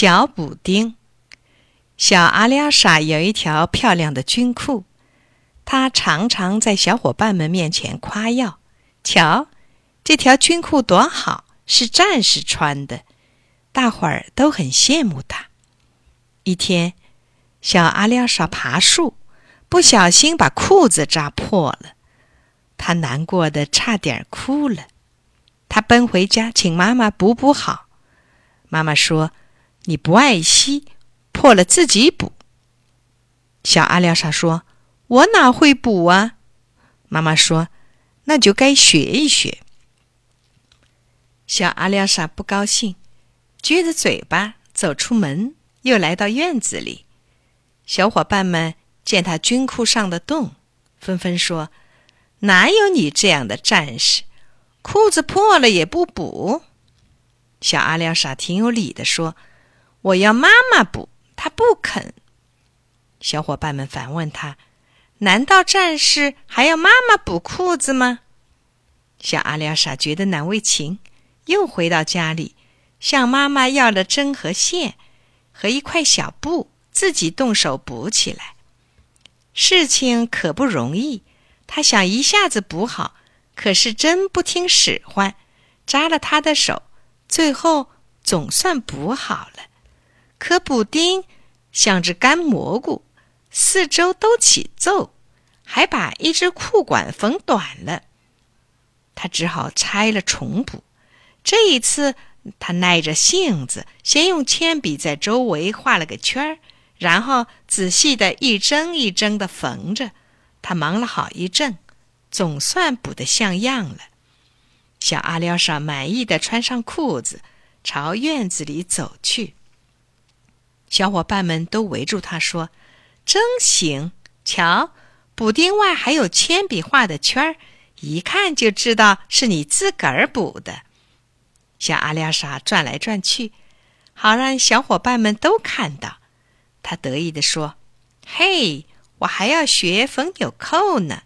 小补丁，小阿廖沙有一条漂亮的军裤，他常常在小伙伴们面前夸耀：“瞧，这条军裤多好，是战士穿的。”大伙儿都很羡慕他。一天，小阿廖沙爬树，不小心把裤子扎破了，他难过的差点哭了。他奔回家，请妈妈补补好。妈妈说。你不爱惜，破了自己补。小阿廖沙说：“我哪会补啊？”妈妈说：“那就该学一学。”小阿廖沙不高兴，撅着嘴巴走出门，又来到院子里。小伙伴们见他军裤上的洞，纷纷说：“哪有你这样的战士？裤子破了也不补？”小阿廖沙挺有理的说。我要妈妈补，他不肯。小伙伴们反问他：“难道战士还要妈妈补裤子吗？”小阿廖沙觉得难为情，又回到家里，向妈妈要了针和线和一块小布，自己动手补起来。事情可不容易，他想一下子补好，可是针不听使唤，扎了他的手，最后总算补好了。可补丁像只干蘑菇，四周都起皱，还把一只裤管缝短了。他只好拆了重补。这一次，他耐着性子，先用铅笔在周围画了个圈儿，然后仔细的一针一针的缝着。他忙了好一阵，总算补得像样了。小阿廖沙满意的穿上裤子，朝院子里走去。小伙伴们都围住他说：“真行！瞧，补丁外还有铅笔画的圈儿，一看就知道是你自个儿补的。”小阿廖沙转来转去，好让小伙伴们都看到。他得意地说：“嘿，我还要学缝纽扣呢，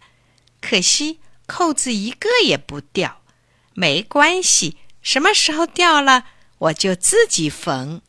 可惜扣子一个也不掉。没关系，什么时候掉了，我就自己缝。”